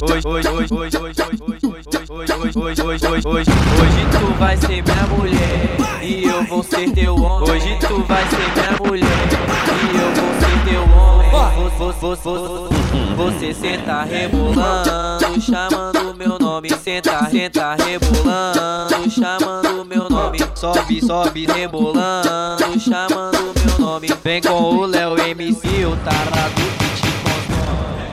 Hoje tu vai ser minha mulher e eu vou ser teu homem. Hoje tu vai ser minha mulher e eu vou ser teu homem. Você senta rebolando, chamando meu nome. Senta, senta rebolando, chamando meu nome. Sobe, sobe rebolando, chamando meu nome. Vem com o Léo MC, o tarado que te consome.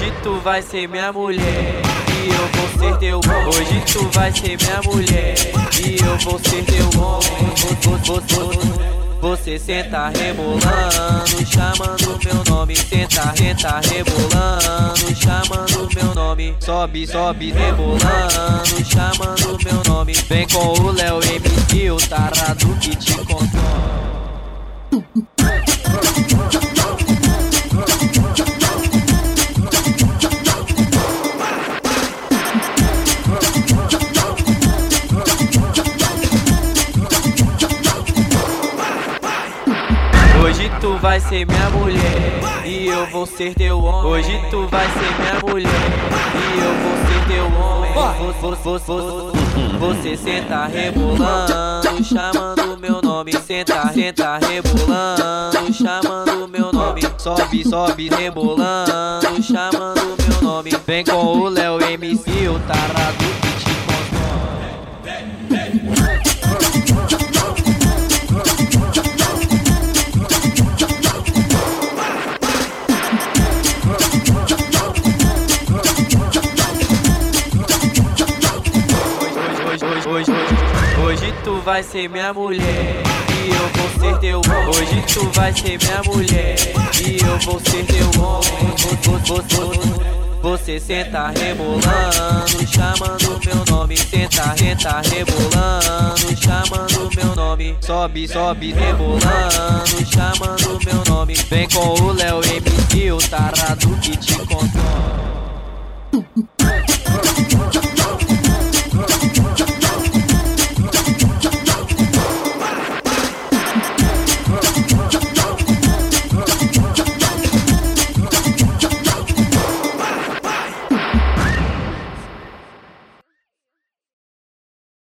Hoje tu vai ser minha mulher e eu vou ser teu homem. Hoje tu vai ser minha mulher e eu vou ser teu homem. Você senta rebolando, chamando meu nome. Senta, senta rebolando, chamando meu nome. Sobe, sobe rebolando, chamando meu nome. Vem com o Léo MC, o tarado que te Hoje tu vai ser minha mulher e eu vou ser teu homem. Hoje tu vai ser minha mulher e eu vou ser teu homem. Você senta rebolando, chamando meu nome. Senta, senta rebolando, chamando meu nome. Sobe, sobe rebolando, chamando meu nome. Vem com o Léo MC, o tarado que te consome. Hoje tu vai ser minha mulher e eu vou ser teu homem. Hoje tu vai ser minha mulher e eu vou ser teu homem. Você senta rebolando, chamando meu nome. Senta, senta rebolando, chamando meu nome. Sobe, sobe rebolando, chamando meu nome. Vem com o Léo MC, o tarado que te controla.